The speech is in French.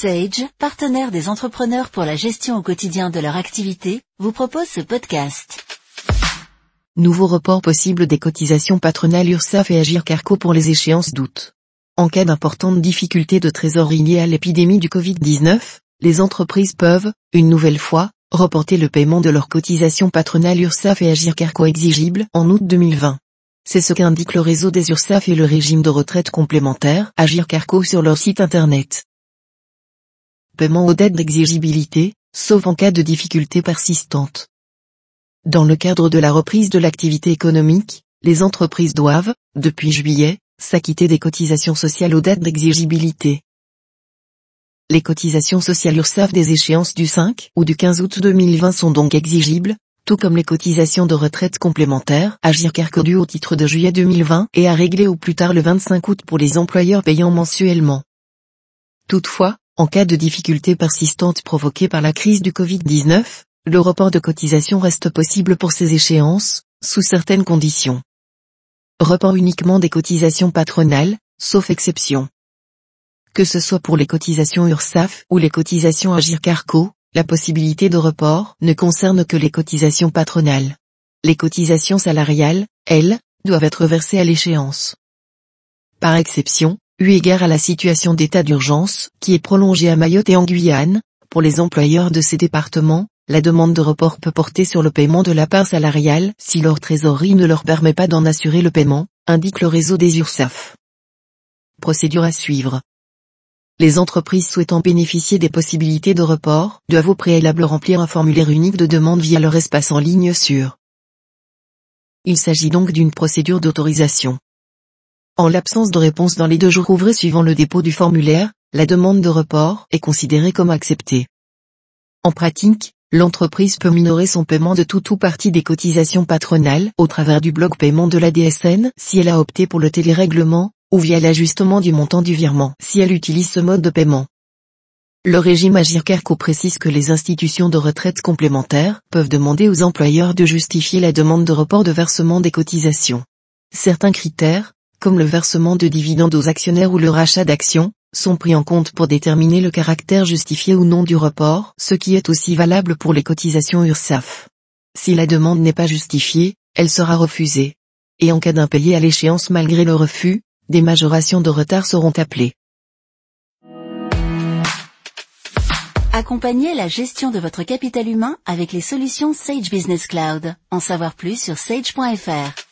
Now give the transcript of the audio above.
Sage, partenaire des entrepreneurs pour la gestion au quotidien de leur activité, vous propose ce podcast. Nouveau report possible des cotisations patronales URSAF et Agir Carco pour les échéances d'août. En cas d'importantes difficultés de trésorerie liées à l'épidémie du Covid-19, les entreprises peuvent, une nouvelle fois, reporter le paiement de leurs cotisations patronales URSAF et Agir Carco exigibles en août 2020. C'est ce qu'indique le réseau des URSAF et le régime de retraite complémentaire Agir Carco sur leur site internet aux dettes d'exigibilité, sauf en cas de difficultés persistantes. Dans le cadre de la reprise de l'activité économique, les entreprises doivent, depuis juillet, s'acquitter des cotisations sociales aux dettes d'exigibilité. Les cotisations sociales URSAF des échéances du 5 ou du 15 août 2020 sont donc exigibles, tout comme les cotisations de retraite complémentaires à GIRCARCO au titre de juillet 2020 et à régler au plus tard le 25 août pour les employeurs payant mensuellement. Toutefois, en cas de difficultés persistantes provoquées par la crise du Covid-19, le report de cotisation reste possible pour ces échéances, sous certaines conditions. Report uniquement des cotisations patronales, sauf exception. Que ce soit pour les cotisations URSAF ou les cotisations Agir Carco, la possibilité de report ne concerne que les cotisations patronales. Les cotisations salariales, elles, doivent être versées à l'échéance. Par exception, eu égard à la situation d'état d'urgence, qui est prolongée à Mayotte et en Guyane, pour les employeurs de ces départements, la demande de report peut porter sur le paiement de la part salariale si leur trésorerie ne leur permet pas d'en assurer le paiement, indique le réseau des URSAF. Procédure à suivre. Les entreprises souhaitant bénéficier des possibilités de report doivent au préalable remplir un formulaire unique de demande via leur espace en ligne sur. Il s'agit donc d'une procédure d'autorisation. En l'absence de réponse dans les deux jours ouvrés suivant le dépôt du formulaire, la demande de report est considérée comme acceptée. En pratique, l'entreprise peut minorer son paiement de tout ou partie des cotisations patronales au travers du bloc paiement de la DSN si elle a opté pour le télérèglement, ou via l'ajustement du montant du virement si elle utilise ce mode de paiement. Le régime Agircarco précise que les institutions de retraite complémentaires peuvent demander aux employeurs de justifier la demande de report de versement des cotisations. Certains critères, comme le versement de dividendes aux actionnaires ou le rachat d'actions, sont pris en compte pour déterminer le caractère justifié ou non du report, ce qui est aussi valable pour les cotisations URSAF. Si la demande n'est pas justifiée, elle sera refusée. Et en cas d'impayé à l'échéance malgré le refus, des majorations de retard seront appelées. Accompagnez la gestion de votre capital humain avec les solutions Sage Business Cloud. En savoir plus sur sage.fr.